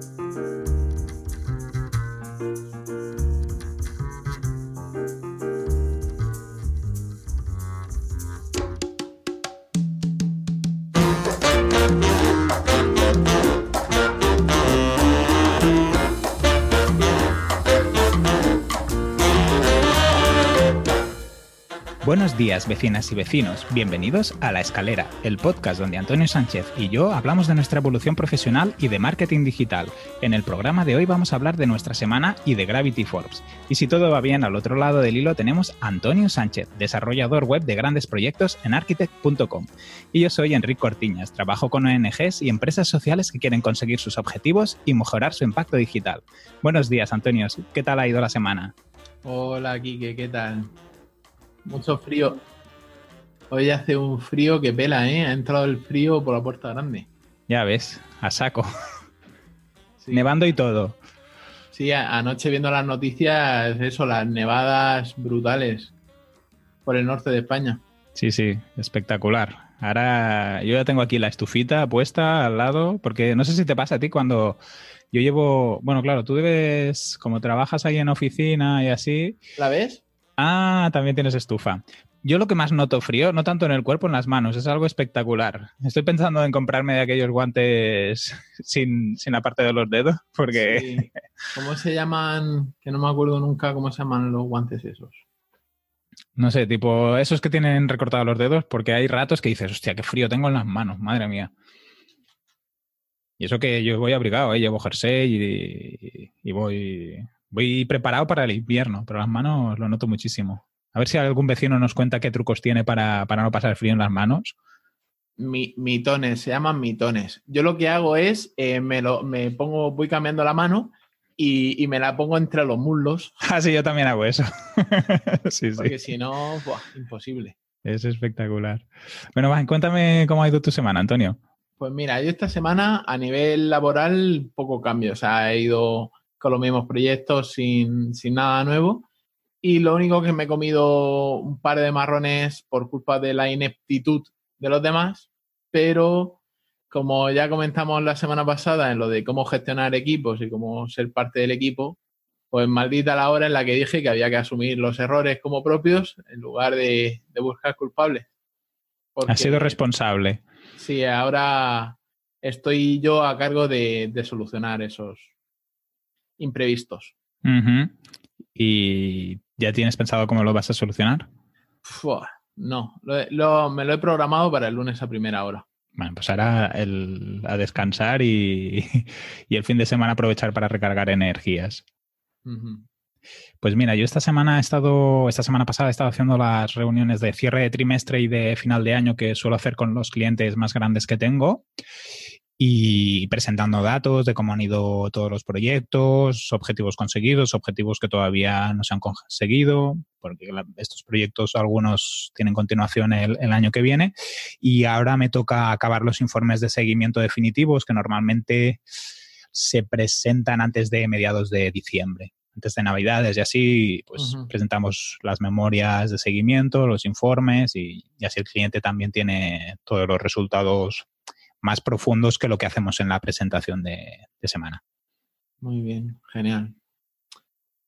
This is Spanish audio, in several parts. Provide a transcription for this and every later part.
Thank you. Buenos días, vecinas y vecinos. Bienvenidos a La Escalera, el podcast donde Antonio Sánchez y yo hablamos de nuestra evolución profesional y de marketing digital. En el programa de hoy vamos a hablar de nuestra semana y de Gravity Forbes. Y si todo va bien, al otro lado del hilo tenemos a Antonio Sánchez, desarrollador web de grandes proyectos en architect.com. Y yo soy Enrique Cortiñas, trabajo con ONGs y empresas sociales que quieren conseguir sus objetivos y mejorar su impacto digital. Buenos días, Antonio. ¿Qué tal ha ido la semana? Hola, Kike, ¿qué tal? Mucho frío. Hoy hace un frío que pela, ¿eh? Ha entrado el frío por la puerta grande. Ya ves, a saco. Nevando y todo. Sí, anoche viendo las noticias, eso, las nevadas brutales por el norte de España. Sí, sí, espectacular. Ahora yo ya tengo aquí la estufita puesta al lado, porque no sé si te pasa a ti cuando yo llevo, bueno, claro, tú debes, como trabajas ahí en oficina y así. ¿La ves? Ah, también tienes estufa. Yo lo que más noto frío, no tanto en el cuerpo, en las manos, es algo espectacular. Estoy pensando en comprarme de aquellos guantes sin, sin la parte de los dedos, porque... ¿Cómo se llaman? Que no me acuerdo nunca cómo se llaman los guantes esos. No sé, tipo esos que tienen recortados los dedos, porque hay ratos que dices, hostia, qué frío tengo en las manos, madre mía. Y eso que yo voy abrigado, ¿eh? llevo jersey y voy, Voy preparado para el invierno, pero las manos lo noto muchísimo. A ver si algún vecino nos cuenta qué trucos tiene para, no pasar frío en las manos. mitones, se llaman mitones. Yo lo que hago es, eh, me, lo, me pongo, voy cambiando la mano y, me la pongo entre los muslos. Ah, sí, yo también hago eso. sí, Porque si no, imposible. Es espectacular. Bueno, va, cuéntame cómo ha ido tu semana, Antonio. Pues mira, yo esta semana a nivel laboral poco cambio. O sea, he ido con los mismos proyectos sin, nada nuevo. Y lo único que me he comido un par de marrones por culpa de la ineptitud de los demás, pero como ya comentamos la semana pasada en lo de cómo gestionar equipos y cómo ser parte del equipo, pues maldita la hora en la que dije que había que asumir los errores como propios en lugar de, buscar culpables. ha sido responsable. Sí, ahora estoy yo a cargo de solucionar esos, imprevistos. ¿Y ya tienes pensado cómo lo vas a solucionar? no, me lo he programado para el lunes a primera hora. Bueno, pues ahora a descansar y, el fin de semana aprovechar para recargar energías. Pues mira, yo esta semana he estado, esta semana pasada he estado haciendo las reuniones de cierre de trimestre y de final de año que suelo hacer con los clientes más grandes que tengo y presentando datos de cómo han ido todos los proyectos, objetivos conseguidos, objetivos que todavía no se han conseguido, porque estos proyectos algunos tienen continuación el, año que viene. Y ahora me toca acabar los informes de seguimiento definitivos que normalmente se presentan antes de mediados de diciembre antes de Navidades y así, pues presentamos las memorias de seguimiento, los informes y, y, así el cliente también tiene todos los resultados más profundos que lo que hacemos en la presentación de, semana. Muy bien, genial.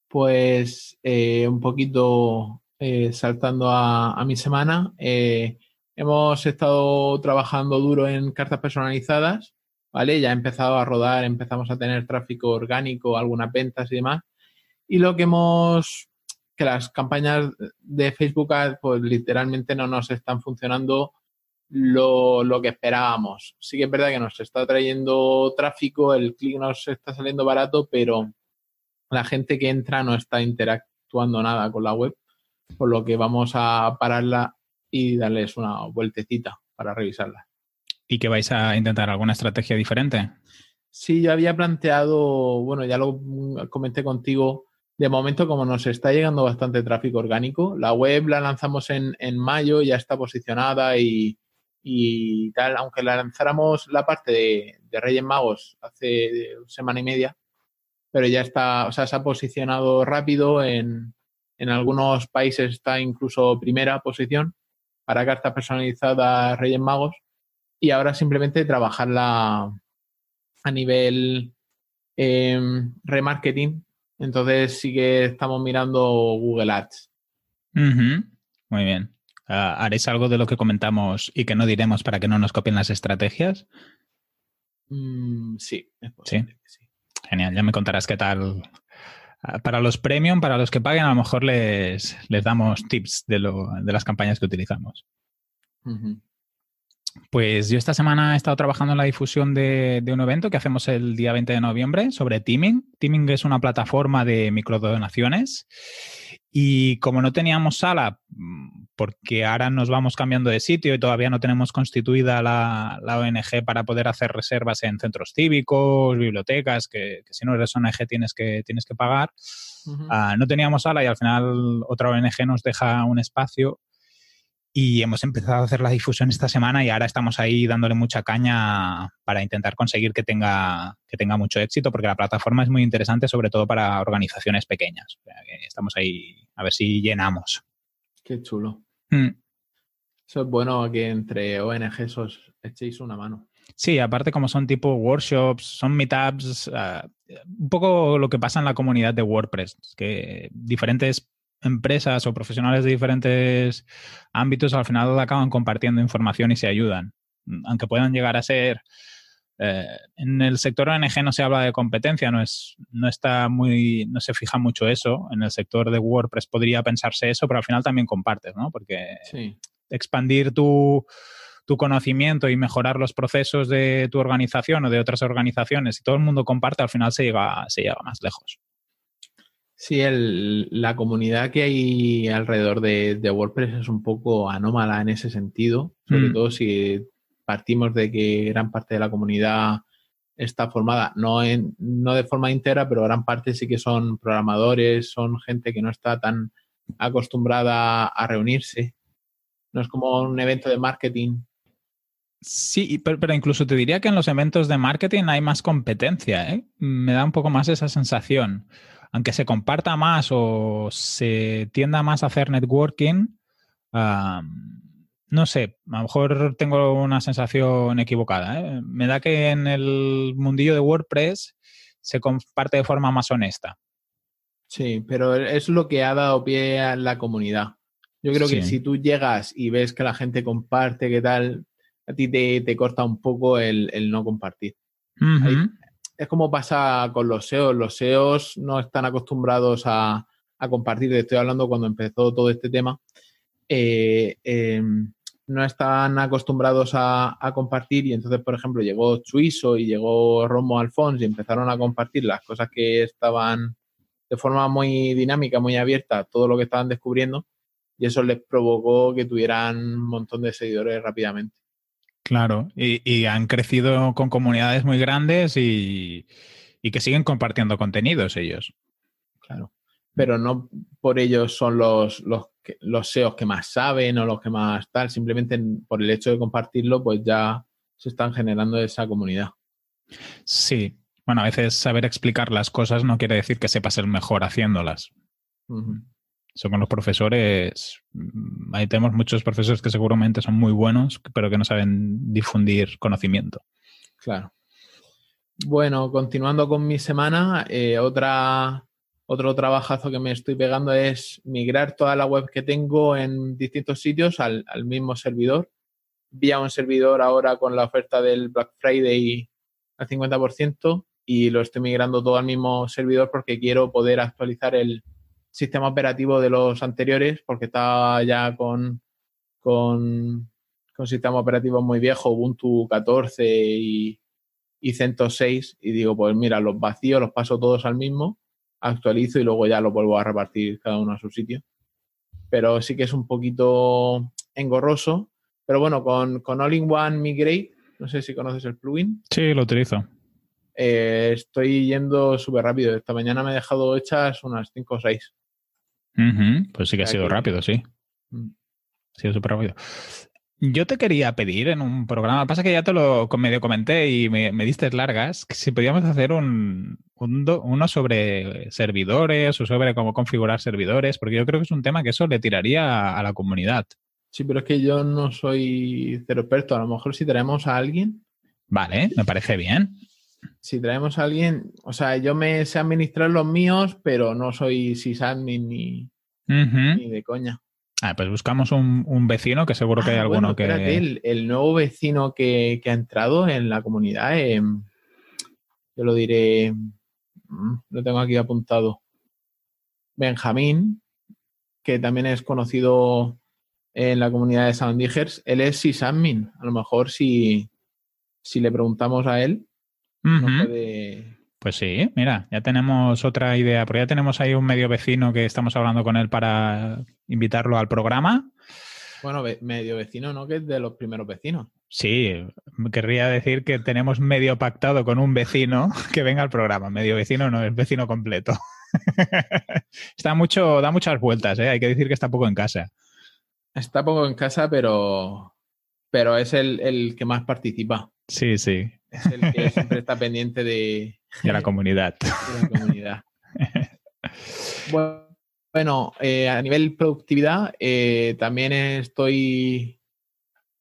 Pues eh, un poquito eh, saltando a, mi semana, eh, hemos estado trabajando duro en cartas personalizadas, ¿vale? Ya ha empezado a rodar, empezamos a tener tráfico orgánico, algunas ventas y demás. Y lo que hemos, que las campañas de Facebook pues literalmente no nos están funcionando lo, que esperábamos. Sí que es verdad que nos está trayendo tráfico, el clic nos está saliendo barato, pero la gente que entra no está interactuando nada con la web, por lo que vamos a pararla y darles una vueltecita para revisarla. ¿Y que vais a intentar alguna estrategia diferente? Sí, yo había planteado, bueno, ya lo comenté contigo, de momento como nos está llegando bastante tráfico orgánico, la web la lanzamos en, en mayo, ya está posicionada y, y tal, aunque la lanzáramos la parte de, Reyes Magos hace semana y media, pero ya está, o sea, se ha posicionado rápido, en, en algunos países está incluso primera posición para cartas personalizadas Reyes Magos y ahora simplemente trabajarla a nivel em, remarketing. Entonces sí que estamos mirando Google Ads. Muy bien. Ah, ¿Haréis algo de lo que comentamos y que no diremos para que no nos copien las estrategias? Mm, sí, ¿Sí? Genial, ya me contarás qué tal. Ah, para los premium, para los que paguen, a lo mejor les, les damos tips de, lo, de las campañas que utilizamos. Pues yo esta semana he estado trabajando en la difusión de, un evento que hacemos el día 20 de noviembre sobre Teaming. Teaming es una plataforma de microdonaciones y como no teníamos sala, porque ahora nos vamos cambiando de sitio y todavía no tenemos constituida la, ONG para poder hacer reservas en centros cívicos, bibliotecas, que, si no eres ONG tienes que, tienes que pagar, ah, no teníamos sala y al final otra ONG nos deja un espacio y hemos empezado a hacer la difusión esta semana y ahora estamos ahí dándole mucha caña para intentar conseguir que tenga, que tenga mucho éxito, porque la plataforma es muy interesante, sobre todo para organizaciones pequeñas. estamos ahí a ver si llenamos. Qué chulo. Mm. Eso es bueno que entre ONGs os echéis una mano. Sí, aparte como son tipo workshops, son meetups, ah, un poco lo que pasa en la comunidad de WordPress, que diferentes empresas o profesionales de diferentes ámbitos al final acaban compartiendo información y se ayudan. Aunque puedan llegar a ser. Eh, en el sector ONG no se habla de competencia, no es, no está muy, no se fija mucho eso. En el sector de WordPress podría pensarse eso, pero al final también compartes, ¿no? Porque expandir tu, tu conocimiento y mejorar los procesos de tu organización o de otras organizaciones, si todo el mundo comparte, al final se llega, se llega más lejos. Sí, el, la comunidad que hay alrededor de, WordPress es un poco anómala en ese sentido, sobre mm. todo si partimos de que gran parte de la comunidad está formada, no, en, no de forma íntegra, pero gran parte sí que son programadores, son gente que no está tan acostumbrada a reunirse. No es como un evento de marketing. Sí, pero, pero, incluso te diría que en los eventos de marketing hay más competencia. ¿eh? Me da un poco más esa sensación aunque se comparta más o se tienda más a hacer networking, no sé, a lo mejor tengo una sensación equivocada. ¿eh? Me da que en el mundillo de WordPress se comparte de forma más honesta. Sí, pero es lo que ha dado pie a la comunidad. Yo creo que si tú llegas y ves que la gente comparte, qué tal, a ti te, corta un poco el, no compartir es como pasa con los SEOs. Los SEOs no están acostumbrados a, compartir. Estoy hablando cuando empezó todo este tema. Eh, em, no están acostumbrados a, compartir y entonces, por ejemplo, llegó Chuiso y llegó Romo Alfons y empezaron a compartir las cosas que estaban de forma muy dinámica, muy abierta, todo lo que estaban descubriendo y eso les provocó que tuvieran un montón de seguidores rápidamente. Claro, y, han crecido con comunidades muy grandes y, que siguen compartiendo contenidos ellos. Claro, pero no por ellos son los, los, los SEOs que más saben o los que más tal, simplemente por el hecho de compartirlo, pues ya se están generando esa comunidad. Sí, bueno, a veces saber explicar las cosas no quiere decir que sepas ser mejor haciéndolas. Son con los profesores, mm, ahí tenemos muchos profesores que seguramente son muy buenos, pero que no saben difundir conocimiento. Claro. Bueno, continuando con mi semana, eh, otra, otro trabajazo que me estoy pegando es migrar toda la web que tengo en distintos sitios al, mismo servidor. Vía un servidor ahora con la oferta del Black Friday al 50% y lo estoy migrando todo al mismo servidor porque quiero poder actualizar el, sistema operativo de los anteriores, porque estaba ya con, con, con sistema operativo muy viejo, Ubuntu 14 y, y 106, y digo, pues mira, los vacíos los paso todos al mismo, actualizo y luego ya los vuelvo a repartir cada uno a su sitio. Pero sí que es un poquito engorroso. Pero bueno, con, con All-in-One Migrate, no sé si conoces el plugin. Sí, lo utilizo. Eh, estoy yendo súper rápido. Esta mañana me he dejado hechas unas 5 o 6. Pues sí que ha sido rápido, sí. Mm. Ha sido súper rápido. Yo te quería pedir en un programa, pasa que ya te lo medio comenté y me, diste largas, que si podíamos hacer un, uno sobre servidores o sobre cómo configurar servidores, porque yo creo que es un tema que eso le tiraría a la comunidad. Sí, pero es que yo no soy cero experto. A lo mejor si tenemos a alguien. Vale, me parece bien. Si traemos a alguien, o sea, yo me sé administrar los míos, pero no soy sysadmin ni, ni de coña. Ah, pues buscamos un, vecino que seguro que hay ah, alguno que. El, el, nuevo vecino que, ha entrado en la comunidad, eh, yo lo diré, mm, lo tengo aquí apuntado. Benjamín, que también es conocido en la comunidad de Sounddigers, él es sysadmin. A lo mejor si, si le preguntamos a él, Pues sí, mira, ya tenemos otra idea, pero ya tenemos ahí un medio vecino que estamos hablando con él para invitarlo al programa. Bueno, medio vecino, ¿no? Que es de los primeros vecinos. Sí, querría decir que tenemos medio pactado con un vecino que venga al programa. Medio vecino no, es vecino completo. está mucho, da muchas vueltas, ¿eh? hay que decir que está poco en casa. Está poco en casa, pero, pero es el, que más participa. Sí, sí. Es el que siempre está pendiente de, de la comunidad. De la comunidad. bueno, eh, a nivel productividad, eh, también estoy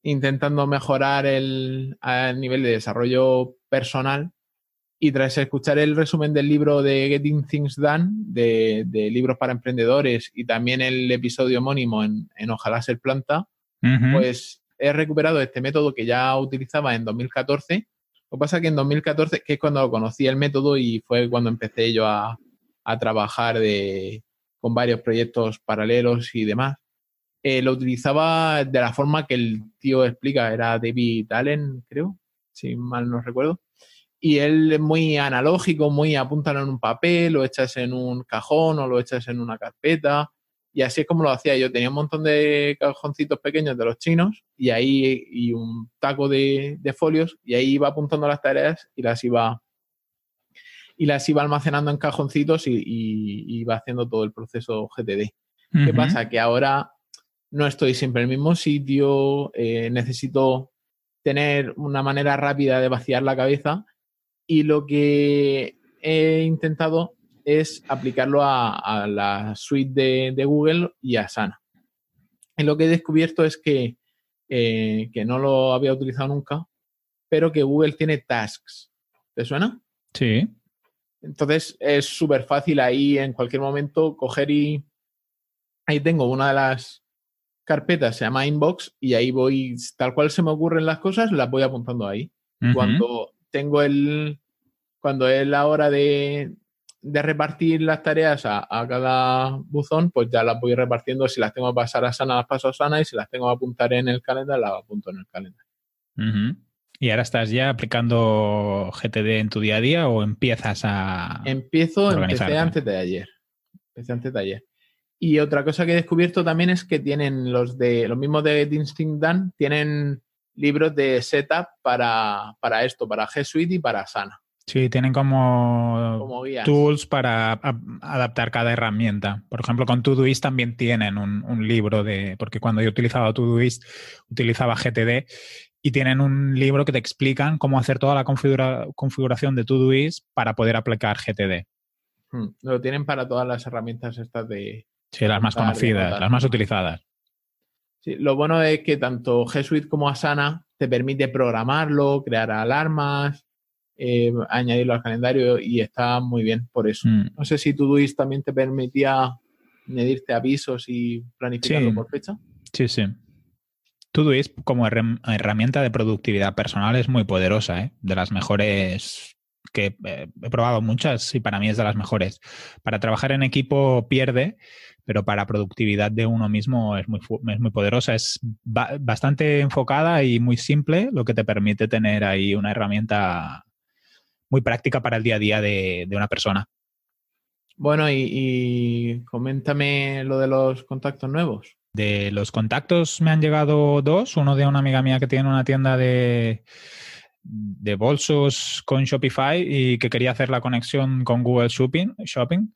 intentando mejorar el nivel de desarrollo personal y tras escuchar el resumen del libro de Getting Things Done, de, libros para emprendedores, y también el episodio homónimo en, Ojalá ser planta, pues he recuperado este método que ya utilizaba en 2014. Lo que pasa es que en 2014, que es cuando conocí el método y fue cuando empecé yo a, trabajar de, con varios proyectos paralelos y demás, eh, lo utilizaba de la forma que el tío explica, era David Allen, creo, si mal no recuerdo y él es muy analógico, muy apúntalo en un papel, lo echas en un cajón o lo echas en una carpeta. Y así es como lo hacía yo. Tenía un montón de cajoncitos pequeños de los chinos y ahí y un taco de, folios y ahí iba apuntando las tareas y las iba y las iba almacenando en cajoncitos y, iba haciendo todo el proceso GTD. ¿Qué pasa? Que ahora no estoy siempre en el mismo sitio, eh, necesito tener una manera rápida de vaciar la cabeza y lo que he intentado es aplicarlo a, la suite de, Google y a Sana. Y lo que he descubierto es que, eh, que no lo había utilizado nunca, pero que Google tiene tasks. ¿Te suena? Sí. Entonces es súper fácil ahí en cualquier momento coger y ahí tengo una de las carpetas, se llama Inbox, y ahí voy, tal cual se me ocurren las cosas, las voy apuntando ahí. Cuando tengo el, cuando es la hora de, repartir las tareas a, cada buzón, pues ya las voy repartiendo. Si las tengo que pasar a Sana, las paso a Sana y si las tengo que apuntar en el calendario, las apunto en el calendario. ¿Y ahora estás ya aplicando GTD en tu día a día o empiezas a. Empiezo, empecé antes de ayer. Empecé antes de ayer. Y otra cosa que he descubierto también es que tienen los de los mismos de Instinct Dan, tienen libros de setup para, esto, para G Suite y para Sana. Sí, tienen como, tools para adaptar cada herramienta. Por ejemplo, con Todoist también tienen un, libro de, porque cuando yo utilizaba Todoist utilizaba GTD y tienen un libro que te explican cómo hacer toda la configuración de Todoist para poder aplicar GTD. Hmm, lo tienen para todas las herramientas estas de... Sí, las más conocidas, las más utilizadas lo bueno es que tanto G Suite como Asana te permite programarlo, crear alarmas, eh, añadirlo al calendario y está muy bien por eso. Mm. No sé si Todoist también te permitía añadirte avisos y planificarlo por fecha. Sí, sí. Todoist como herramienta de productividad personal es muy poderosa, ¿eh? de las mejores que eh, he probado muchas y para mí es de las mejores. Para trabajar en equipo pierde, pero para productividad de uno mismo es muy, es muy poderosa. Es bastante enfocada y muy simple, lo que te permite tener ahí una herramienta muy práctica para el día a día de, una persona. Bueno, y, coméntame lo de los contactos nuevos. De los contactos me han llegado dos, uno de una amiga mía que tiene una tienda de, de bolsos con Shopify y que quería hacer la conexión con Google Shopping. shopping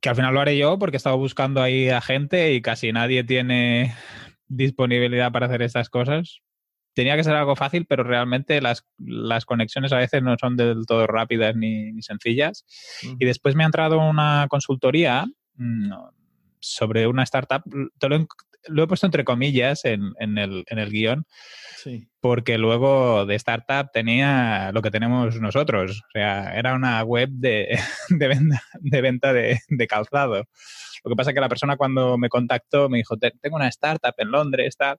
que al final lo haré yo porque he estado buscando ahí a gente y casi nadie tiene disponibilidad para hacer estas cosas. Tenía que ser algo fácil, pero realmente las, conexiones a veces no son del todo rápidas ni, sencillas. Y después me ha entrado una consultoría mm, sobre una startup. lo he puesto entre comillas en, el, en el guion, porque luego de startup tenía lo que tenemos nosotros. O sea, era una web de, venta, de, venta de, calzado. Lo que pasa es que la persona cuando me contactó me dijo, tengo una startup en Londres, tal.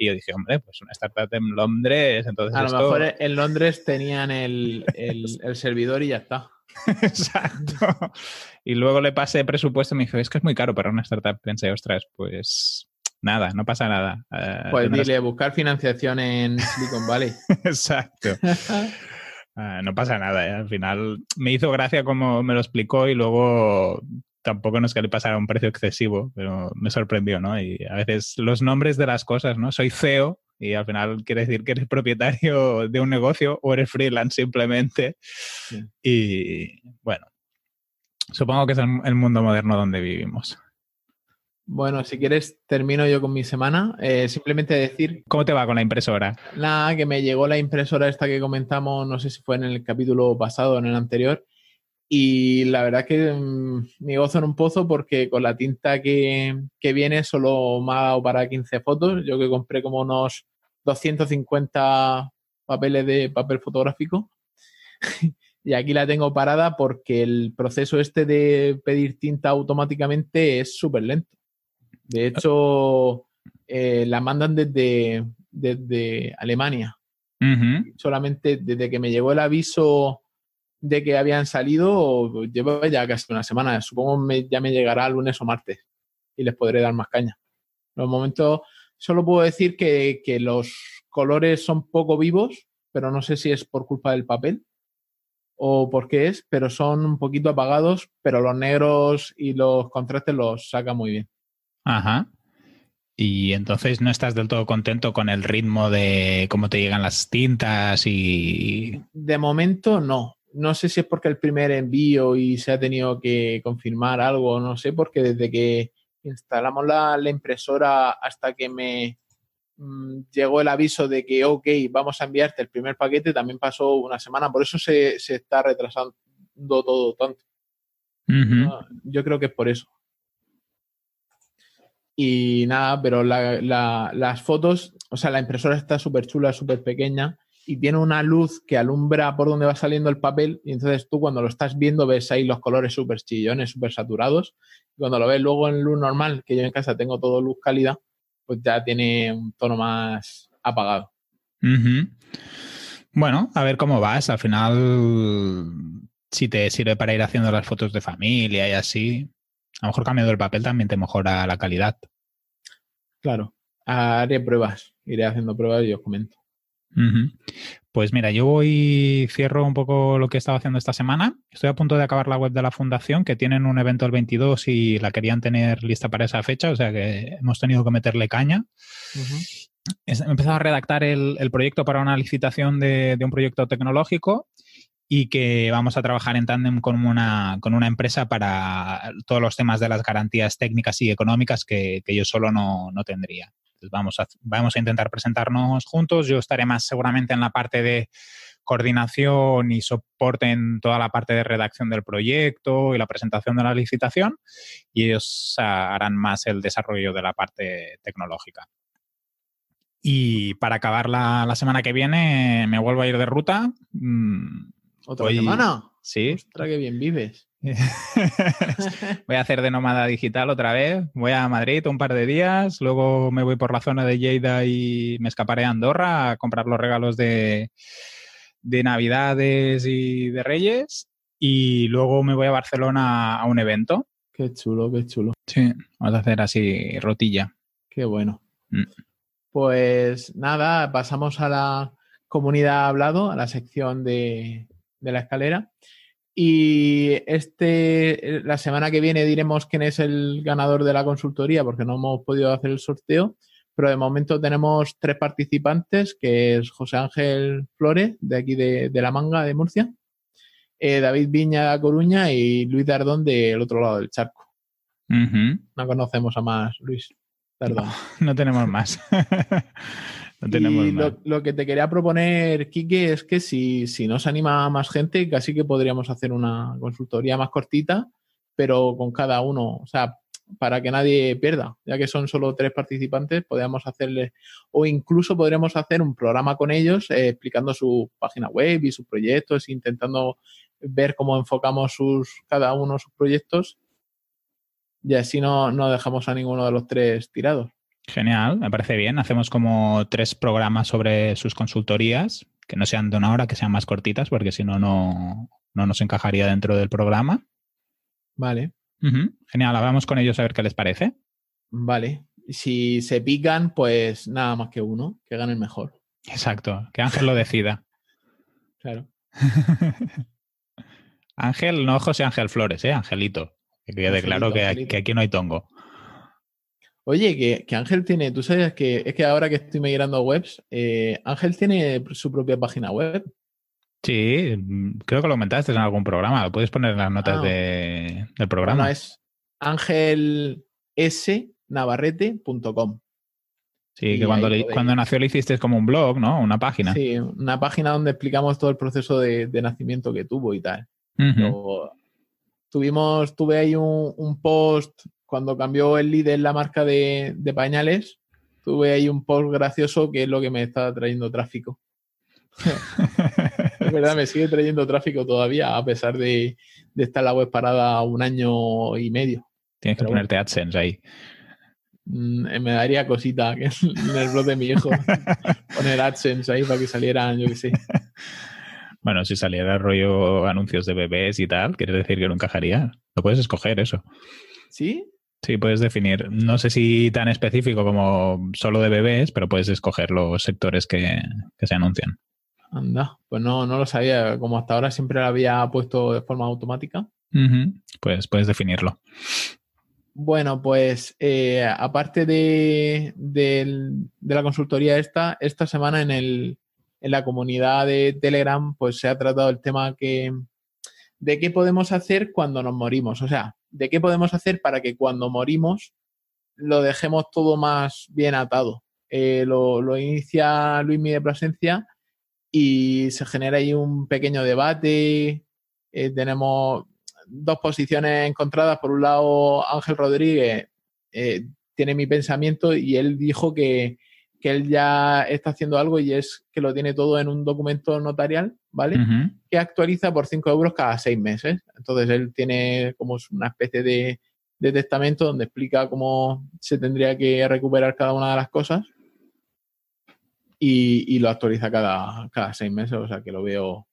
Y yo dije, hombre, pues una startup en Londres, entonces... A lo mejor en Londres tenían el, el servidor y ya está. Exacto. Y luego le pasé presupuesto y me dijo, es que es muy caro para una startup. Pensé, ostras, pues nada, no pasa nada. Uh, pues dile, buscar financiación en Silicon Valley. Exacto. Ah, no pasa nada, ¿eh? al final me hizo gracia como me lo explicó y luego tampoco no es que le pasara un precio excesivo, pero me sorprendió, ¿no? Y a veces los nombres de las cosas, ¿no? Soy CEO y al final quiere decir que eres propietario de un negocio o eres freelance simplemente. Y bueno, supongo que es el mundo moderno donde vivimos. Bueno, si quieres, termino yo con mi semana. Eh, simplemente decir. ¿Cómo te va con la impresora? Nada, que me llegó la impresora esta que comentamos, no sé si fue en el capítulo pasado o en el anterior. Y la verdad que mm, me gozo en un pozo porque con la tinta que, viene solo me ha dado para 15 fotos. Yo que compré como unos 250 papeles de papel fotográfico. y aquí la tengo parada porque el proceso este de pedir tinta automáticamente es súper lento. De hecho, eh, la mandan desde, desde Alemania. Solamente desde que me llegó el aviso de que habían salido, llevo ya casi una semana. Supongo que ya me llegará lunes o martes y les podré dar más caña. En los momentos, solo puedo decir que, que los colores son poco vivos, pero no sé si es por culpa del papel o por qué es, pero son un poquito apagados, pero los negros y los contrastes los saca muy bien. Ajá. Y entonces no estás del todo contento con el ritmo de cómo te llegan las tintas y... De momento no. No sé si es porque el primer envío y se ha tenido que confirmar algo, no sé, porque desde que instalamos la, impresora hasta que me mm, llegó el aviso de que, ok, vamos a enviarte el primer paquete, también pasó una semana, por eso se, está retrasando todo tanto. yo creo que es por eso. Y nada, pero las fotos, o sea, la impresora está súper chula, súper pequeña y tiene una luz que alumbra por donde va saliendo el papel y entonces tú cuando lo estás viendo ves ahí los colores súper chillones, súper saturados. Y cuando lo ves luego en luz normal, que yo en casa tengo todo luz cálida, pues ya tiene un tono más apagado. Bueno, a ver cómo vas. Al final, si te sirve para ir haciendo las fotos de familia y así, a lo mejor cambiando el papel también te mejora la calidad. Claro, haré pruebas, iré haciendo pruebas y os comento. Pues mira, yo voy, cierro un poco lo que he estado haciendo esta semana. Estoy a punto de acabar la web de la fundación, que tienen un evento el 22 y la querían tener lista para esa fecha, o sea que hemos tenido que meterle caña. He empezado a redactar el, proyecto para una licitación de, un proyecto tecnológico y que vamos a trabajar en tándem con una, con una empresa para todos los temas de las garantías técnicas y económicas que, yo solo no, tendría. Vamos, a, vamos a intentar presentarnos juntos. Yo estaré más seguramente en la parte de coordinación y soporte en toda la parte de redacción del proyecto y la presentación de la licitación y ellos harán más el desarrollo de la parte tecnológica. Y para acabar la, la semana que viene me vuelvo a ir de ruta. Mm, ¿Otra semana? Sí. Ostras, qué bien vives. voy a hacer de nómada digital otra vez. Voy a Madrid un par de días, luego me voy por la zona de Lleida y me escaparé a Andorra a comprar los regalos de, de Navidades y de Reyes. Y luego me voy a Barcelona a un evento. Qué chulo, qué chulo. Sí, vamos a hacer así rotilla. Qué bueno. Mm. Pues nada, pasamos a la comunidad hablado, a la sección de, de la escalera. Y este, la semana que viene diremos quién es el ganador de la consultoría, porque no hemos podido hacer el sorteo, pero de momento tenemos tres participantes, que es José Ángel Flores, de aquí de, La Manga, de Murcia, eh, David Viña de Coruña y Luis Dardón del otro lado del charco. No conocemos a más, Luis. Perdón. no tenemos más. y lo, que te quería proponer, Kike, es que si, si no se anima más gente, casi que podríamos hacer una consultoría más cortita, pero con cada uno. O sea, para que nadie pierda, ya que son solo tres participantes, podríamos hacerle, o incluso podremos hacer un programa con ellos eh, explicando su página web y sus proyectos, intentando ver cómo enfocamos sus, cada uno sus proyectos y así no, no dejamos a ninguno de los tres tirados. Genial, me parece bien. Hacemos como tres programas sobre sus consultorías, que no sean de una hora, que sean más cortitas, porque si no, no nos encajaría dentro del programa. Vale. Genial, hablamos con ellos a ver qué les parece. Vale. Si se pican, pues nada más que uno, que gane el mejor. Exacto, que Ángel lo decida. claro. Ángel, no José Ángel Flores, ¿eh? Angelito. Que quede claro que, aquí no hay tongo. Oye, que, Ángel tiene, tú sabes que es que ahora que estoy migrando a webs, eh, Ángel tiene su propia página web. Sí, creo que lo comentaste en algún programa. Lo puedes poner en las notas ah. del programa. Bueno, es angelsnavarrete.com. Sí, que cuando, cuando nació le hiciste como un blog, ¿no? Una página. Sí, una página donde explicamos todo el proceso de, nacimiento que tuvo y tal. tuvimos, tuve ahí un, post cuando cambió el líder la marca de, de pañales. Tuve ahí un post gracioso que es lo que me está trayendo tráfico. es verdad, me sigue trayendo tráfico todavía, a pesar de, estar la web parada un año y medio. Tienes que ponerte AdSense ahí. Mm, eh, me daría cosita en el blog de mi hijo poner AdSense ahí para que salieran, yo qué sé. Bueno, si saliera rollo anuncios de bebés y tal, ¿quieres decir que no encajaría? Lo puedes escoger eso. ¿Sí? Sí, puedes definir. No sé si tan específico como solo de bebés, pero puedes escoger los sectores que se anuncian. Anda, pues no, no lo sabía. Como hasta ahora siempre lo había puesto de forma automática. Pues puedes definirlo. Bueno, pues eh, aparte de, la consultoría esta, esta semana en, el, en la comunidad de Telegram, pues se ha tratado el tema que, de qué podemos hacer cuando nos morimos. O sea, de qué podemos hacer para que cuando morimos lo dejemos todo más bien atado. Eh, lo, inicia Luis de Plasencia y se genera ahí un pequeño debate. Eh, tenemos dos posiciones encontradas. Por un lado, Ángel Rodríguez eh, tiene mi pensamiento y él dijo que, él ya está haciendo algo y es que lo tiene todo en un documento notarial, ¿vale? Que actualiza por 5 euros cada seis meses. Entonces él tiene como una especie de, de testamento donde explica cómo se tendría que recuperar cada una de las cosas y, lo actualiza cada, cada seis meses, o sea que lo veo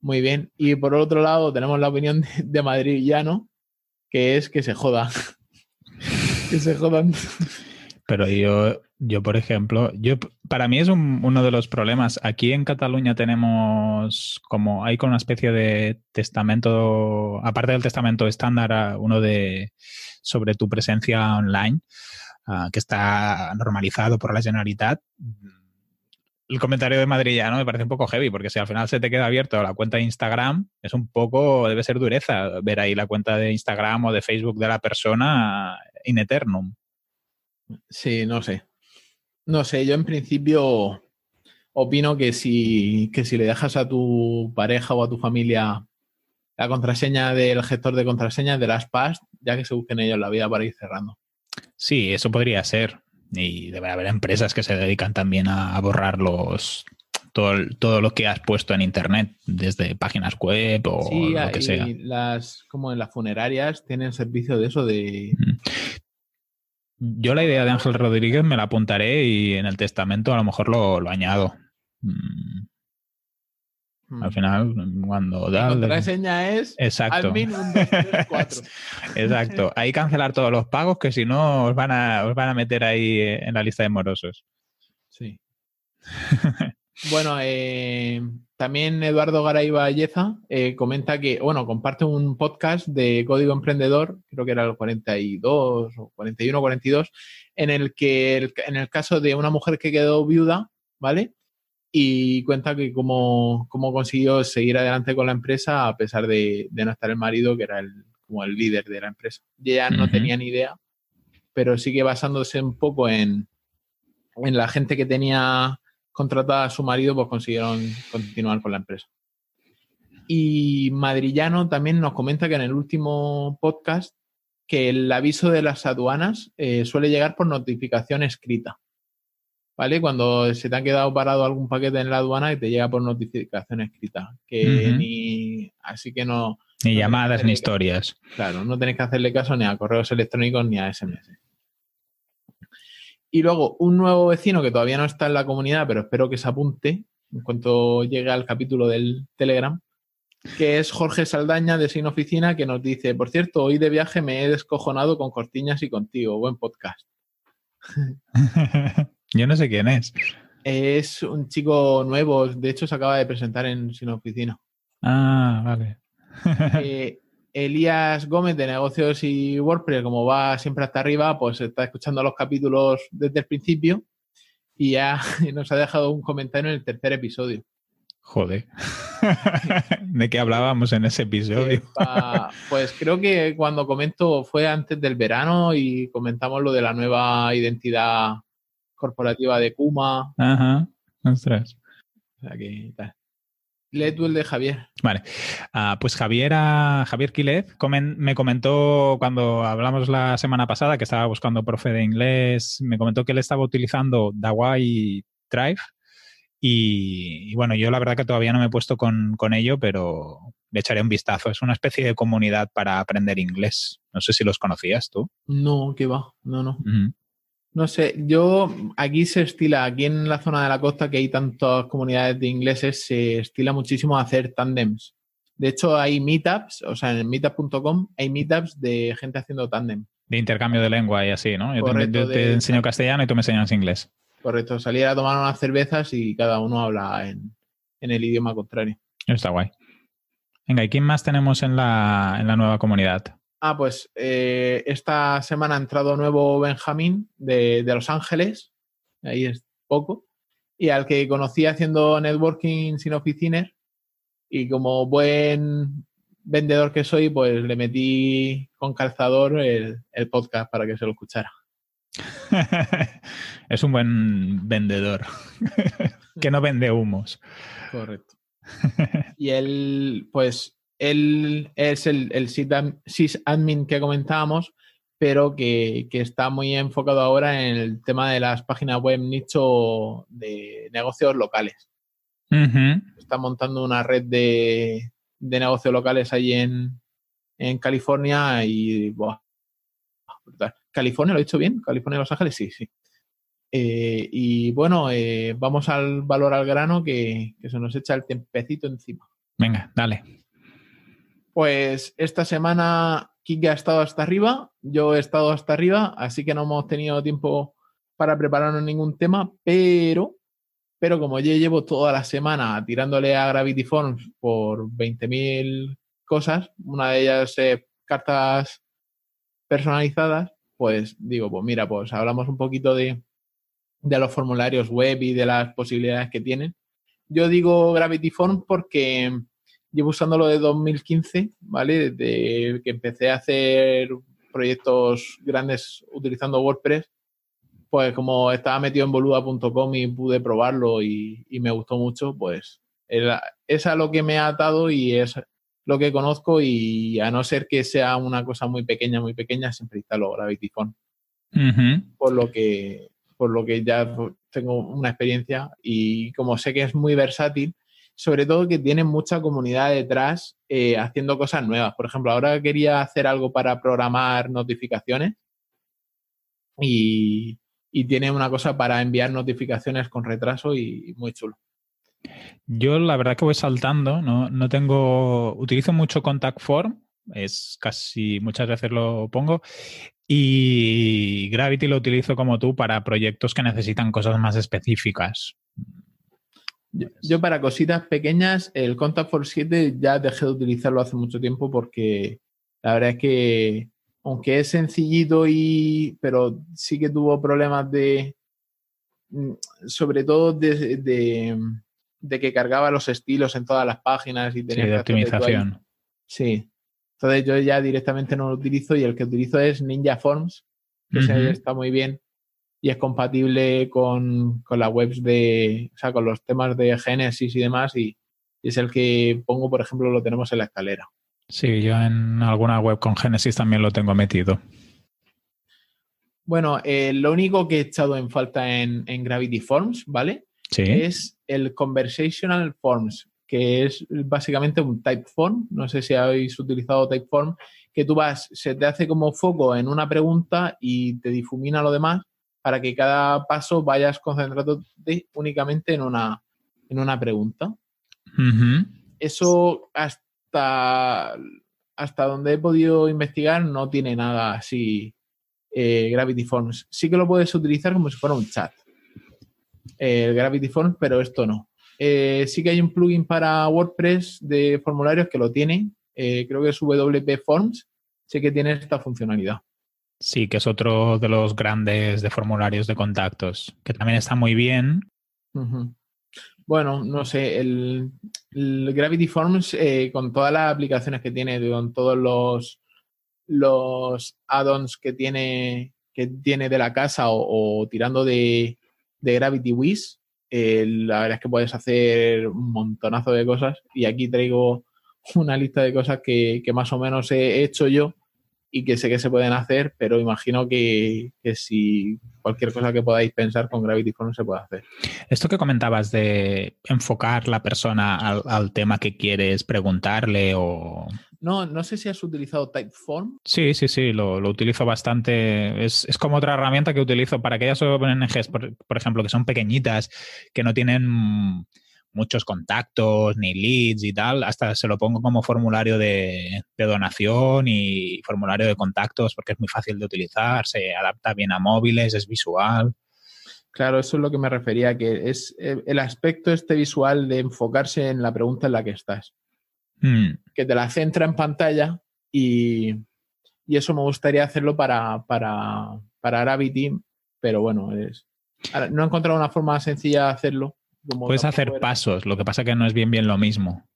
muy bien. Y por otro lado tenemos la opinión de, de Madrid que es que se joda. que se jodan. Pero yo, yo, por ejemplo, yo para mí es uno de los problemas. Aquí en Cataluña tenemos como hay con una especie de testamento, aparte del testamento estándar, uno de sobre tu presencia online, ah, que está normalizado por la Generalitat el comentario de Madrid ya, ¿no? Me parece un poco heavy, porque si al final se te queda abierto la cuenta de Instagram, es un poco, debe ser dureza ver ahí la cuenta de Instagram o de Facebook de la persona in eternum. Sí, no sé. No sé, yo en principio opino que si, que si le dejas a tu pareja o a tu familia la contraseña del gestor de contraseñas de las PAS, ya que se busquen ellos la vida para ir cerrando. Sí, eso podría ser. Y debe haber empresas que se dedican también a borrar los, todo, todo lo que has puesto en internet, desde páginas web o lo que sea. Las, como en las funerarias, tienen servicio de eso de. Yo la idea de Ángel Rodríguez me la apuntaré y en el testamento a lo mejor lo, lo añado. Mm. Al mm. final, cuando da. La contraseña es. Exacto. Exacto. Ahí cancelar todos los pagos que si no os van a, os van a meter ahí en la lista de morosos. Sí. bueno, eh, también Eduardo Garay Valleza eh, comenta que, bueno, comparte un podcast de Código Emprendedor, creo que era el 42 o 41 o 42, en el que, en el caso de una mujer que quedó viuda, ¿vale? y cuenta que cómo, consiguió seguir adelante con la empresa a pesar de, no estar el marido, que era el, como el líder de la empresa. Y ella no tenía ni idea, pero sigue basándose un poco en, en la gente que tenía contratada a su marido, pues consiguieron continuar con la empresa. Y Madrillano también nos comenta que en el último podcast que el aviso de las aduanas eh, suele llegar por notificación escrita. ¿Vale? Cuando se te ha quedado parado algún paquete en la aduana y te llega por notificación escrita. Que ni. Así que no. Ni llamadas ni historias. Claro, no tenéis que hacerle caso ni a correos electrónicos ni a SMS. Y luego un nuevo vecino que todavía no está en la comunidad, pero espero que se apunte en cuanto llegue al capítulo del Telegram, que es Jorge Saldaña de Sin Oficina, que nos dice, por cierto, hoy de viaje me he descojonado con Cortiñas y contigo. Buen podcast. Yo no sé quién es. Es un chico nuevo, de hecho se acaba de presentar en Sin Oficina. Ah, vale. Eh, Elías Gómez de Negocios y WordPress, como va siempre hasta arriba, pues está escuchando los capítulos desde el principio y ya nos ha dejado un comentario en el tercer episodio. Joder. ¿De qué hablábamos en ese episodio? pues creo que cuando comento fue antes del verano y comentamos lo de la nueva identidad corporativa de Kuma. Ajá. Ostras. O sea que tal. El de Javier. Vale. Ah, pues Javier, Javier Quilet me comentó cuando hablamos la semana pasada que estaba buscando profe de inglés, me comentó que él estaba utilizando Dawai Drive y, bueno, yo la verdad que todavía no me he puesto con, ello, pero le echaré un vistazo. Es una especie de comunidad para aprender inglés. No sé si los conocías tú. No, que va, no, no. No sé, yo aquí se estila, aquí en la zona de la costa que hay tantas comunidades de ingleses, se estila muchísimo hacer tandems. De hecho, hay meetups, o sea, en meetup.com hay meetups de gente haciendo tandem. De intercambio de lengua y así, ¿no? Yo te, enseño castellano y tú me enseñas inglés. Correcto, salir a tomar unas cervezas y cada uno habla en, el idioma contrario. Está guay. Venga, ¿y quién más tenemos en la, en la nueva comunidad? Ah, pues eh, esta semana ha entrado nuevo Benjamín de, Los Ángeles, ahí es poco, y al que conocí haciendo networking sin oficinas, y como buen vendedor que soy, pues le metí con calzador el, podcast para que se lo escuchara. es un buen vendedor que no vende humos. Correcto. Y él, pues, él es el, el sysadmin que comentábamos, pero que, está muy enfocado ahora en el tema de las páginas web nicho de negocios locales. Está montando una red de, negocios locales allí en, California y... ¿California lo he dicho bien? ¿California Los Ángeles? Sí, sí. Eh, y bueno, eh, vamos al valor al grano que, que se nos echa el tempecito encima. Venga, dale. Pues esta semana Kike ha estado hasta arriba, yo he estado hasta arriba, así que no hemos tenido tiempo para prepararnos ningún tema, pero, pero como yo llevo toda la semana tirándole a Gravity Forms por 20.000 cosas, una de ellas es cartas personalizadas, pues digo, pues mira, pues hablamos un poquito de, de los formularios web y de las posibilidades que tienen. Yo digo Gravity Forms porque llevo usándolo de 2015, ¿vale? Desde que empecé a hacer proyectos grandes utilizando WordPress, pues como estaba metido en boluda.com y pude probarlo y, me gustó mucho, pues es a lo que me ha atado y es lo que conozco y a no ser que sea una cosa muy pequeña, muy pequeña, siempre instalo Gravity Phone. Por lo que por lo que ya tengo una experiencia y como sé que es muy versátil, sobre todo que tiene mucha comunidad detrás eh, haciendo cosas nuevas. Por ejemplo, ahora quería hacer algo para programar notificaciones y, tiene una cosa para enviar notificaciones con retraso y, muy chulo. Yo la verdad que voy saltando, no, no tengo, utilizo mucho Contact Form, es casi muchas veces lo pongo y Gravity lo utilizo como tú para proyectos que necesitan cosas más específicas. Yo, para cositas pequeñas, el Contact for 7 ya dejé de utilizarlo hace mucho tiempo porque la verdad es que, aunque es sencillito y, pero sí que tuvo problemas de, mm, sobre todo de, que cargaba los estilos en todas las páginas y tenía sí, de optimización. Sí. Entonces yo ya directamente no lo utilizo y el que utilizo es Ninja Forms, que está muy bien y es compatible con, con las webs de, o sea, con los temas de Genesis y demás y, es el que pongo, por ejemplo, lo tenemos en la escalera. Sí, yo en alguna web con Genesis también lo tengo metido. Bueno, eh, lo único que he echado en falta en, Gravity Forms, ¿vale? Sí. Es el Conversational Forms, que es básicamente un Typeform. No sé si habéis utilizado Typeform, que tú vas, se te hace como foco en una pregunta y te difumina lo demás para que cada paso vayas concentrándote únicamente en una, en una pregunta. Eso hasta, hasta donde he podido investigar no tiene nada así eh, Gravity Forms. Sí que lo puedes utilizar como si fuera un chat. el Gravity Forms, pero esto no. Eh, sí que hay un plugin para WordPress de formularios que lo tiene. Eh, creo que es WP Forms. Sí que tiene esta funcionalidad. Sí, que es otro de los grandes de formularios de contactos, que también está muy bien. Bueno, no sé, el, Gravity Forms, eh, con todas las aplicaciones que tiene, con todos los, los add-ons que tiene, que tiene de la casa o, tirando de, Gravity Wiz, eh, la verdad es que puedes hacer un montonazo de cosas. Y aquí traigo una lista de cosas que, que más o menos he hecho yo y que sé que se pueden hacer, pero imagino que, si cualquier cosa que podáis pensar con Gravity Forms se puede hacer. Esto que comentabas de enfocar la persona al, tema que quieres preguntarle o... No, no sé si has utilizado Typeform. Sí, sí, sí, lo, utilizo bastante. Es, como otra herramienta que utilizo para aquellas ONGs, por ejemplo, que son pequeñitas, que no tienen muchos contactos ni leads y tal, hasta se lo pongo como formulario de, donación y formulario de contactos porque es muy fácil de utilizar, se adapta bien a móviles, es visual. Claro, eso es lo que me refería, que es eh, el aspecto este visual de enfocarse en la pregunta en la que estás. Hmm. Que te la centra en pantalla y, eso me gustaría hacerlo para, para, para Gravity, pero bueno, es, no he encontrado una forma sencilla de hacerlo Puedes hacer pasos, lo que pasa que no es bien bien lo mismo.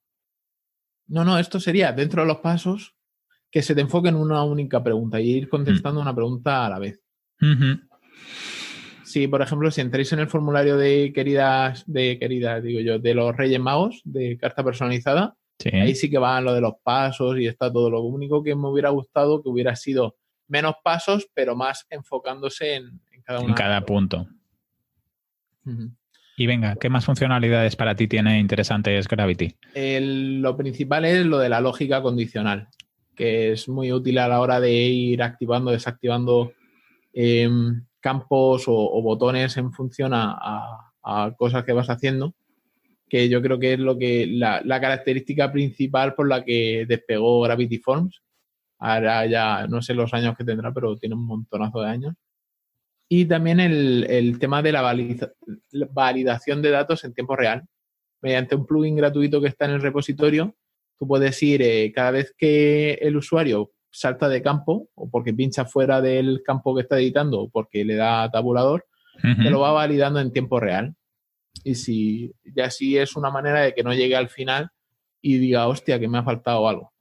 No, no, esto sería dentro de los pasos que se te enfoque en una única pregunta y ir contestando mm. una pregunta a la vez. Si, por ejemplo, si entréis en el formulario de queridas, de queridas, digo yo, de los Reyes Magos, de carta personalizada, ahí sí que van lo de los pasos y está todo. Lo único que me hubiera gustado que hubiera sido menos pasos, pero más enfocándose en, cada uno. En cada punto. Y venga, ¿qué más funcionalidades para ti tiene interesantes Gravity? lo principal es lo de la lógica condicional, que es muy útil a la hora de ir activando, desactivando em, campos o, botones en función a, cosas que vas haciendo, que yo creo que es lo que la, la característica principal por la que despegó Gravity Forms. Ahora ya no sé los años que tendrá, pero tiene un montonazo de años. Y también el, tema de la, validación de datos en tiempo real. Mediante un plugin gratuito que está en el repositorio, tú puedes ir eh, cada vez que el usuario salta de campo o porque pincha fuera del campo que está editando o porque le da tabulador, te lo va validando en tiempo real. Y si ya así es una manera de que no llegue al final y diga, hostia, que me ha faltado algo.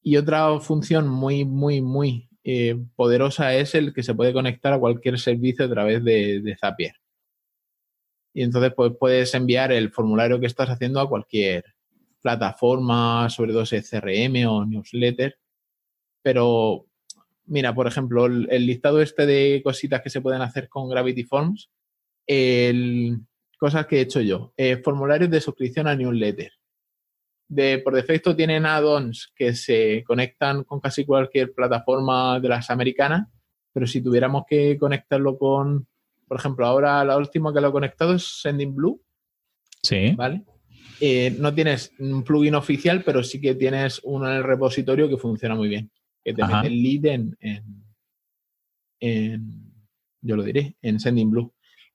Y otra función muy, muy, muy eh, poderosa es el que se puede conectar a cualquier servicio a través de, Zapier. Y entonces pues, puedes enviar el formulario que estás haciendo a cualquier plataforma, sobre todo CRM o newsletter. Pero, mira, por ejemplo, el, listado este de cositas que se pueden hacer con Gravity Forms, cosas que he hecho yo. Eh, formularios de suscripción a newsletter de, por defecto tienen add-ons que se conectan con casi cualquier plataforma de las americanas, pero si tuviéramos que conectarlo con, por ejemplo, ahora la última que lo he conectado es Sending Blue. Sí. ¿Vale? Eh, no tienes un plugin oficial, pero sí que tienes uno en el repositorio que funciona muy bien. Que te mete el lead en, en, yo lo diré, en Sending Blue.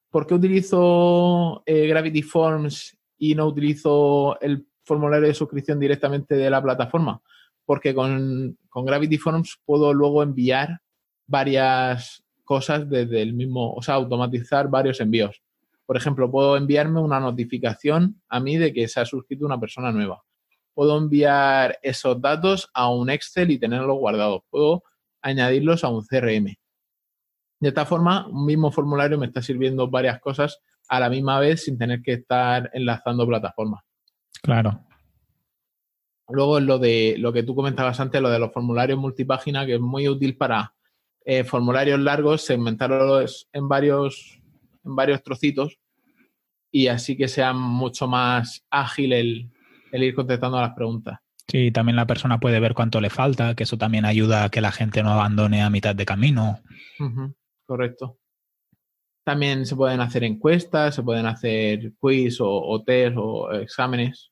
¿Por qué utilizo eh, Gravity Forms y no utilizo el formulario de suscripción directamente de la plataforma, porque con, Gravity Forms puedo luego enviar varias cosas desde el mismo, o sea, automatizar varios envíos. Por ejemplo, puedo enviarme una notificación a mí de que se ha suscrito una persona nueva. Puedo enviar esos datos a un Excel y tenerlos guardados. Puedo añadirlos a un CRM. De esta forma, un mismo formulario me está sirviendo varias cosas a la misma vez sin tener que estar enlazando plataformas. Claro. Luego lo de lo que tú comentabas antes, lo de los formularios multipágina, que es muy útil para eh, formularios largos, segmentarlos en varios, en varios trocitos y así que sea mucho más ágil el, ir contestando a las preguntas. Sí, también la persona puede ver cuánto le falta, que eso también ayuda a que la gente no abandone a mitad de camino. correcto. También se pueden hacer encuestas, se pueden hacer quiz o, o test o exámenes.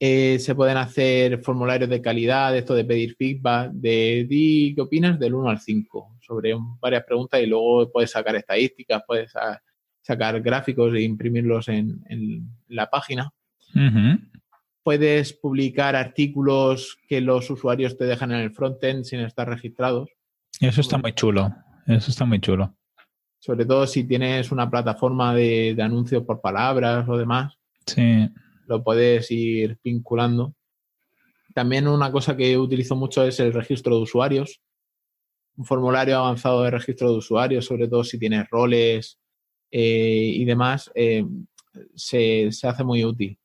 Eh, se pueden hacer formularios de calidad, esto de pedir feedback, de di qué opinas del 1 al 5 sobre varias preguntas y luego puedes sacar estadísticas, puedes sacar gráficos e imprimirlos en, la página. Puedes publicar artículos que los usuarios te dejan en el frontend sin estar registrados. Eso está muy chulo. Eso está muy chulo. Sobre todo si tienes una plataforma de, de anuncios por palabras o demás. Sí lo puedes ir vinculando. También una cosa que utilizo mucho es el registro de usuarios. Un formulario avanzado de registro de usuarios, sobre todo si tienes roles eh, y demás, eh, se, hace muy útil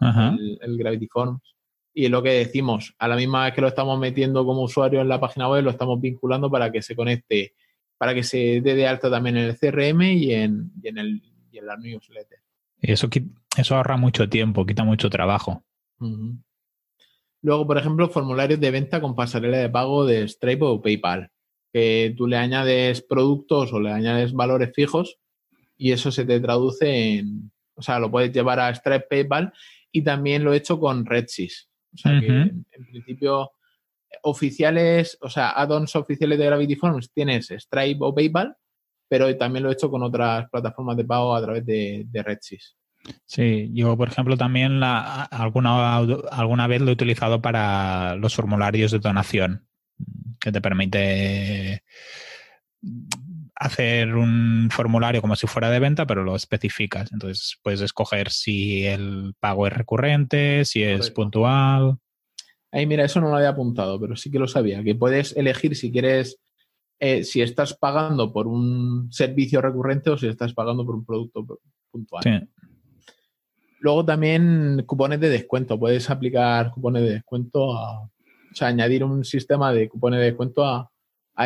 El, Gravity Forms. Y lo que decimos, a la misma vez que lo estamos metiendo como usuario en la página web, lo estamos vinculando para que se conecte, para que se dé de alta también en el CRM y en, y en, el, y en la newsletter. Eso, eso ahorra mucho tiempo, quita mucho trabajo. Luego, por ejemplo, formularios de venta con pasarela de pago de Stripe o PayPal. Que tú le añades productos o le añades valores fijos y eso se te traduce en. O sea, lo puedes llevar a Stripe PayPal y también lo he hecho con Redsys. O sea, que en, principio, oficiales, o sea, add-ons oficiales de Gravity Forms tienes Stripe o PayPal pero también lo he hecho con otras plataformas de pago a través de, de Redsys. Sí, yo por ejemplo también la, alguna, alguna vez lo he utilizado para los formularios de donación, que te permite hacer un formulario como si fuera de venta, pero lo especificas. Entonces puedes escoger si el pago es recurrente, si es puntual. Ahí mira, eso no lo había apuntado, pero sí que lo sabía, que puedes elegir si quieres eh, si estás pagando por un servicio recurrente o si estás pagando por un producto puntual. Luego también cupones de descuento. Puedes aplicar cupones de descuento a, o sea, añadir un sistema de cupones de descuento a,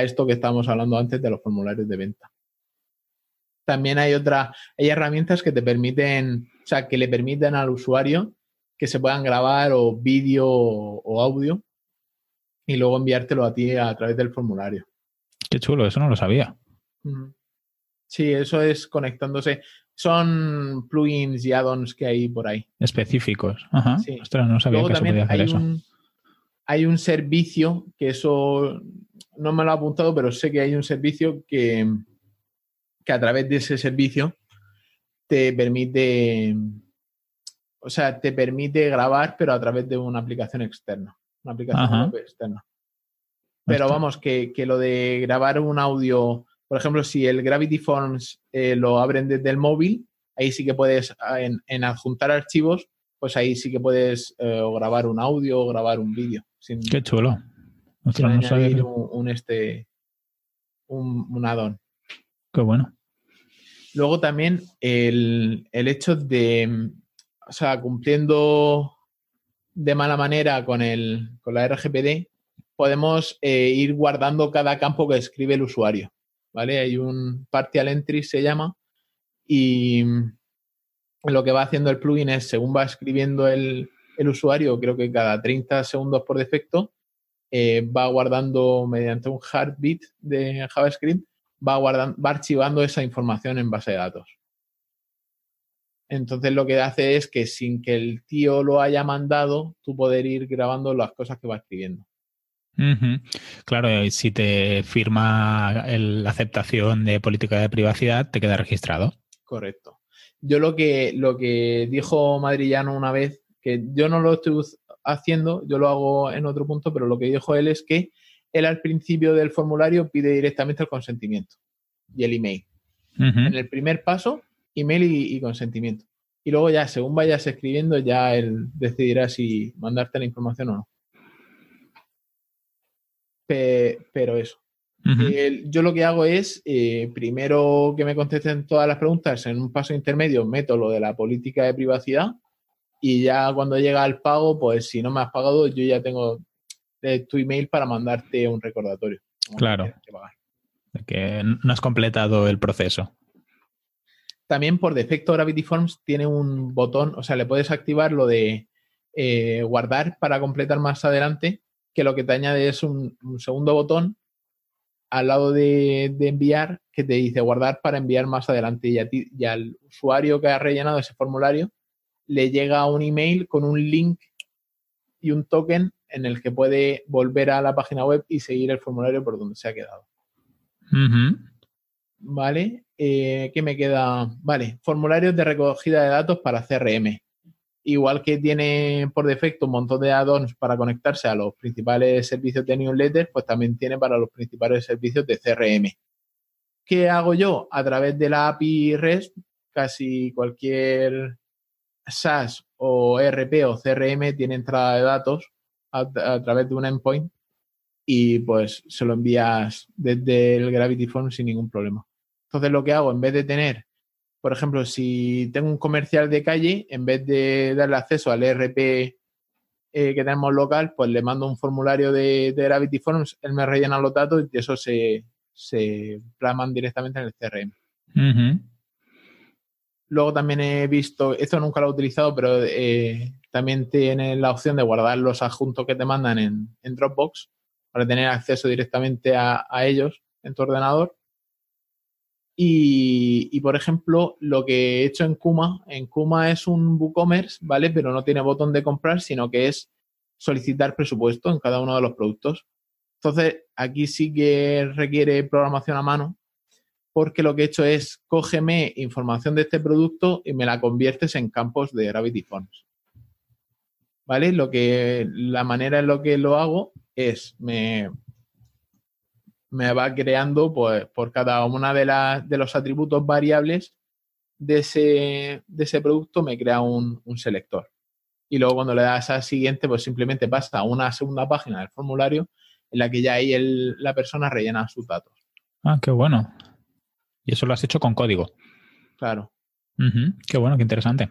esto que estábamos hablando antes de los formularios de venta. También hay otra, hay herramientas que te permiten, o sea, que le permiten al usuario que se puedan grabar o vídeo o audio y luego enviártelo a ti a través del formulario. Qué chulo, eso no lo sabía. Sí, eso es conectándose. Son plugins y add-ons que hay por ahí. Específicos. Ajá. Ostras, no sabía que se podía hacer hay eso. Un, hay un servicio que eso no me lo ha apuntado, pero sé que hay un servicio que, que a través de ese servicio te permite, o sea, te permite grabar, pero a través de una aplicación externa, una aplicación externa. Pero vamos, que, lo de grabar un audio, por ejemplo, si el Gravity Forms eh, lo abren desde el móvil, ahí sí que puedes, ah, en, adjuntar archivos, pues ahí sí que puedes eh, grabar un audio o grabar un vídeo. Qué chulo. un, este, un, un add-on. Qué bueno. Luego también el, el, hecho de, o sea, cumpliendo de mala manera con, el, con la RGPD, podemos eh, ir guardando cada campo que escribe el usuario. ¿Vale? Hay un partial entry, se llama, y lo que va haciendo el plugin es, según va escribiendo el, usuario, creo que cada 30 segundos por defecto, eh, va guardando mediante un heartbeat de JavaScript, va, guardando, va archivando esa información en base de datos. Entonces lo que hace es que sin que el tío lo haya mandado, tú poder ir grabando las cosas que va escribiendo. Claro, si te firma la aceptación de política de privacidad, te queda registrado. Correcto. Yo lo que, lo que dijo Madrillano una vez, que yo no lo estoy haciendo, yo lo hago en otro punto, pero lo que dijo él es que él al principio del formulario pide directamente el consentimiento y el email. En el primer paso, email y, consentimiento. Y luego ya, según vayas escribiendo, ya él decidirá si mandarte la información o no pero eso. yo lo que hago es, eh, primero que me contesten todas las preguntas, en un paso intermedio meto lo de la política de privacidad y ya cuando llega el pago, pues si no me has pagado, yo ya tengo eh, tu email para mandarte un recordatorio. Claro. Que, que no has completado el proceso. También por defecto Gravity Forms tiene un botón, o sea, le puedes activar lo de eh, guardar para completar más adelante, que lo que te añade es un, segundo botón al lado de, enviar que te dice guardar para enviar más adelante y, a ti, y al usuario que ha rellenado ese formulario le llega un email con un link y un token en el que puede volver a la página web y seguir el formulario por donde se ha quedado. Vale, eh, ¿qué me queda? Vale, formularios de recogida de datos para CRM. Igual que tiene por defecto un montón de add-ons para conectarse a los principales servicios de newsletter, pues también tiene para los principales servicios de CRM. ¿Qué hago yo? A través de la API REST, casi cualquier SaaS o ERP o CRM tiene entrada de datos a, a, través de un endpoint y pues se lo envías desde el Gravity Phone sin ningún problema. Entonces lo que hago, en vez de tener, por ejemplo, si tengo un comercial de calle, en vez de darle acceso al ERP eh, que tenemos local, pues le mando un formulario de, Gravity Forms, él me rellena los datos y eso se, se plasman directamente en el CRM. Luego también he visto, esto nunca lo he utilizado, pero eh, también tiene la opción de guardar los adjuntos que te mandan en, Dropbox para tener acceso directamente a, ellos en tu ordenador. Y, por ejemplo, lo que he hecho en Kuma, en Kuma es un WooCommerce, ¿vale? Pero no tiene botón de comprar, sino que es solicitar presupuesto en cada uno de los productos. Entonces, aquí sí que requiere programación a mano, porque lo que he hecho es cógeme información de este producto y me la conviertes en campos de Gravity Forms. ¿Vale? Lo que, la manera en lo que lo hago es, me, me va creando pues, por cada una de, las de los atributos variables de ese, de ese producto, me crea un, selector. Y luego cuando le das a siguiente, pues simplemente pasa a una segunda página del formulario en la que ya ahí la persona rellena sus datos. Ah, qué bueno. Y eso lo has hecho con código. Claro. Qué bueno, qué interesante.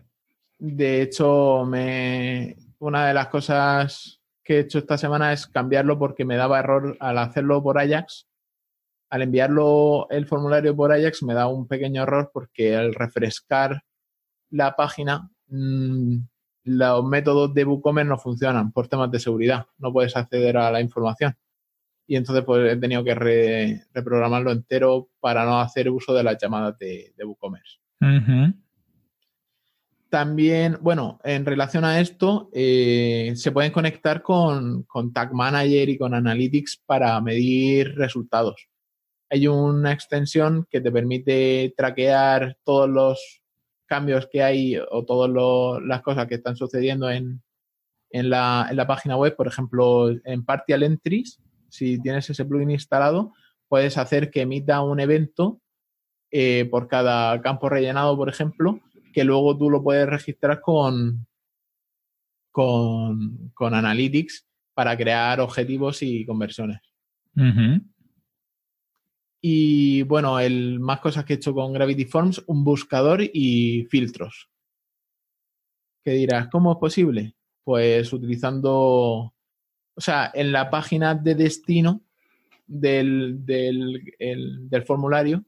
De hecho, me, una de las cosas que he hecho esta semana es cambiarlo porque me daba error al hacerlo por Ajax. Al enviarlo el formulario por Ajax me da un pequeño error porque al refrescar la página mm, los métodos de WooCommerce no funcionan por temas de seguridad. No puedes acceder a la información. Y entonces pues he tenido que reprogramarlo entero para no hacer uso de las llamadas de, WooCommerce. También, bueno, en relación a esto, eh, se pueden conectar con, Tag Manager y con Analytics para medir resultados. Hay una extensión que te permite traquear todos los cambios que hay o todas las cosas que están sucediendo en, la, página web. Por ejemplo, en Partial Entries, si tienes ese plugin instalado, puedes hacer que emita un evento eh, por cada campo rellenado, por ejemplo, que luego tú lo puedes registrar con, con, Analytics para crear objetivos y conversiones. Y bueno, el, más cosas que he hecho con Gravity Forms, un buscador y filtros. ¿Qué dirás? ¿Cómo es posible? Pues utilizando, o sea, en la página de destino del, del formulario,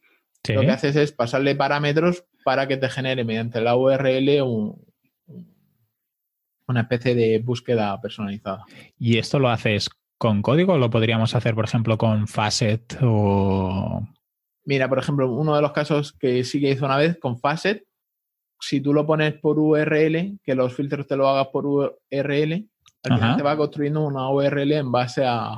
lo que haces es pasarle parámetros para que te genere mediante la URL una especie de búsqueda personalizada. ¿Y esto lo haces con código o lo podríamos hacer, por ejemplo, con Facet o...? Mira, por ejemplo, uno de los casos que sí que hizo una vez con Facet, si tú lo pones por URL, que los filtros te lo hagas por URL, al final te va construyendo una URL en base a,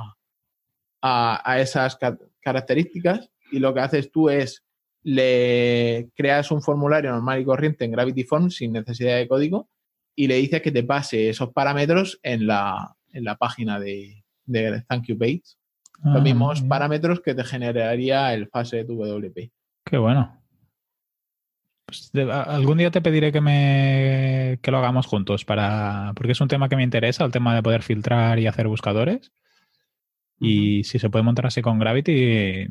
a esas características y lo que haces tú es le creas un formulario normal y corriente en Gravity Forms sin necesidad de código y le dices que te pase esos parámetros en la, página de, Thank You Page. Los ah, mismos parámetros que te generaría el fase WP. Qué bueno. Pues algún día te pediré que me que lo hagamos juntos para porque es un tema que me interesa, el tema de poder filtrar y hacer buscadores. Y si se puede montar así con Gravity.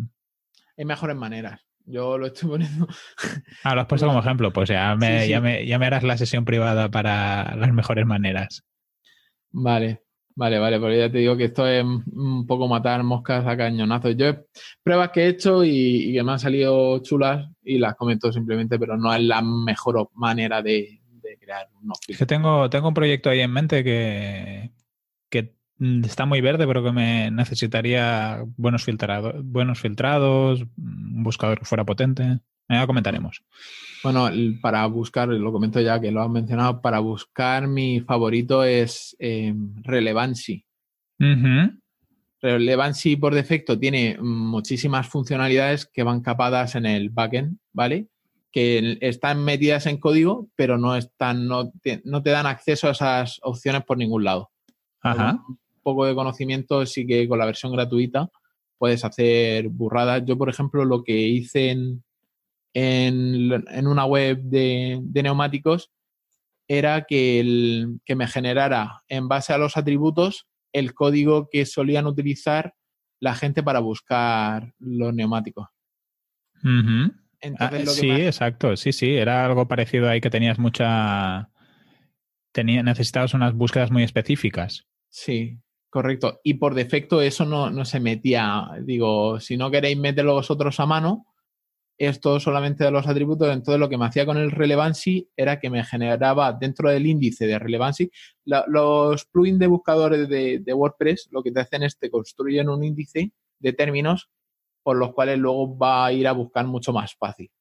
Hay mejores maneras Yo lo estoy poniendo. Ah, lo has puesto como ejemplo. Pues ya me, Ya, me, ya me harás la sesión privada para las mejores maneras. Vale, vale, vale. Porque ya te digo que esto es un poco matar moscas a cañonazos. Yo he pruebas que he hecho y, que me han salido chulas y las comento simplemente, pero no es la mejor manera de, crear unos Es que tengo, tengo un proyecto ahí en mente que, que Mm, está muy verde, pero que me necesitaría buenos, filtrados, buenos filtrados, un buscador que fuera potente. Ya comentaremos. Bueno, para buscar, lo comento ya que lo has mencionado, para buscar mi favorito es eh, Relevancy. Relevancy por defecto tiene muchísimas funcionalidades que van capadas en el backend, ¿vale? Que están metidas en código, pero no están, no te, no te dan acceso a esas opciones por ningún lado. Ajá poco de conocimiento, sí que con la versión gratuita puedes hacer burradas. Yo, por ejemplo, lo que hice en, en, una web de, neumáticos era que, el, que me generara en base a los atributos el código que solían utilizar la gente para buscar los neumáticos. Ah, sí, exacto. Sí, sí, era algo parecido ahí que tenías mucha... Tenía, necesitabas unas búsquedas muy específicas. Sí, Correcto. Y por defecto eso no, se metía. Digo, si no queréis meterlo vosotros a mano, esto solamente de los atributos. Entonces lo que me hacía con el relevancy era que me generaba dentro del índice de relevancy. los plugins de buscadores de, WordPress lo que te hacen es te construyen un índice de términos por los cuales luego va a ir a buscar mucho más fácil.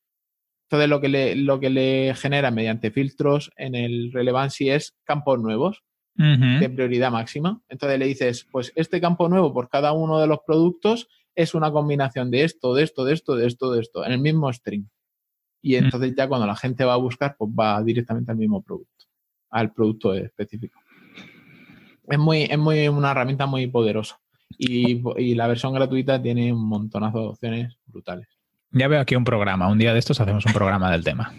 Entonces lo que le, lo que le genera mediante filtros en el relevancy es campos nuevos de prioridad máxima. Entonces le dices, pues este campo nuevo por cada uno de los productos es una combinación de esto, de esto, de esto, de esto, de esto, en el mismo string. Y mm. entonces ya cuando la gente va a buscar, pues va directamente al mismo producto, al producto específico. Es muy, es muy una herramienta muy poderosa. Y, y la versión gratuita tiene un montonazo de opciones brutales. Ya veo aquí un programa. Un día de estos hacemos un programa del tema.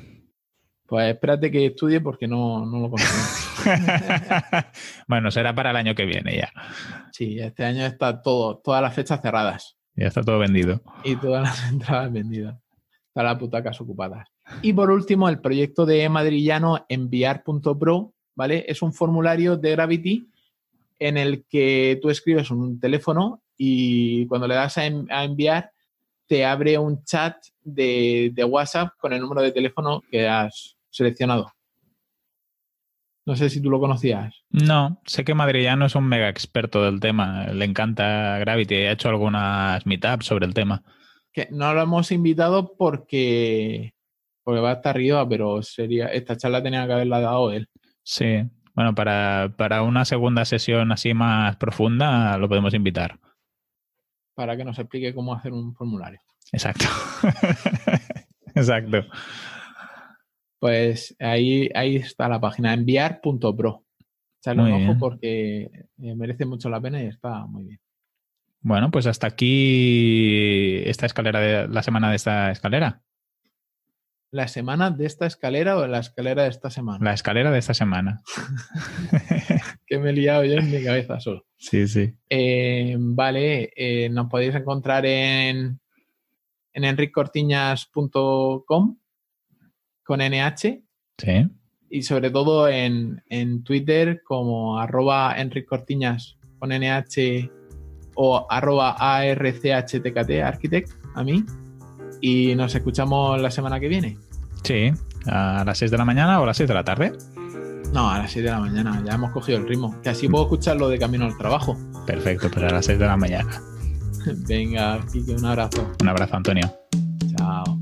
Pues espérate que estudie porque no, lo conozco. bueno, será para el año que viene ya. Sí, este año está todo, todas las fechas cerradas. Ya está todo vendido. Y todas las entradas vendidas. Están las putacas ocupadas. Y por último, el proyecto de Madrillano enviar.pro, ¿vale? Es un formulario de Gravity en el que tú escribes un teléfono y cuando le das a, enviar te abre un chat de, de WhatsApp con el número de teléfono que has seleccionado. No sé si tú lo conocías. No, sé que Madrillano es un mega experto del tema. Le encanta Gravity. Ha hecho algunas meetups sobre el tema. Que no lo hemos invitado porque, porque va a estar arriba, pero sería esta charla tenía que haberla dado él. Sí, bueno, para, para una segunda sesión así más profunda lo podemos invitar. Para que nos explique cómo hacer un formulario. Exacto. Exacto. Pues ahí, ahí está la página, enviar.pro. Echarle un ojo porque eh, merece mucho la pena y está muy bien. Bueno, pues hasta aquí esta escalera de la semana de esta escalera. ¿La semana de esta escalera o la escalera de esta semana? La escalera de esta semana. que me he liado yo en mi cabeza solo. Sí, sí. Eh, vale, eh, nos podéis encontrar en, en enriccortiñas.com con NH. Sí. Y sobre todo en, Twitter como arroba Enric Cortiñas con NH o arroba ARCHTKT, Architect, a mí. Y nos escuchamos la semana que viene. Sí, a las 6 de la mañana o a las 6 de la tarde. No, a las 6 de la mañana, ya hemos cogido el ritmo. Que así puedo escucharlo de camino al trabajo. Perfecto, pero a las 6 de la mañana. Venga, Kike, un abrazo. Un abrazo, Antonio. Chao.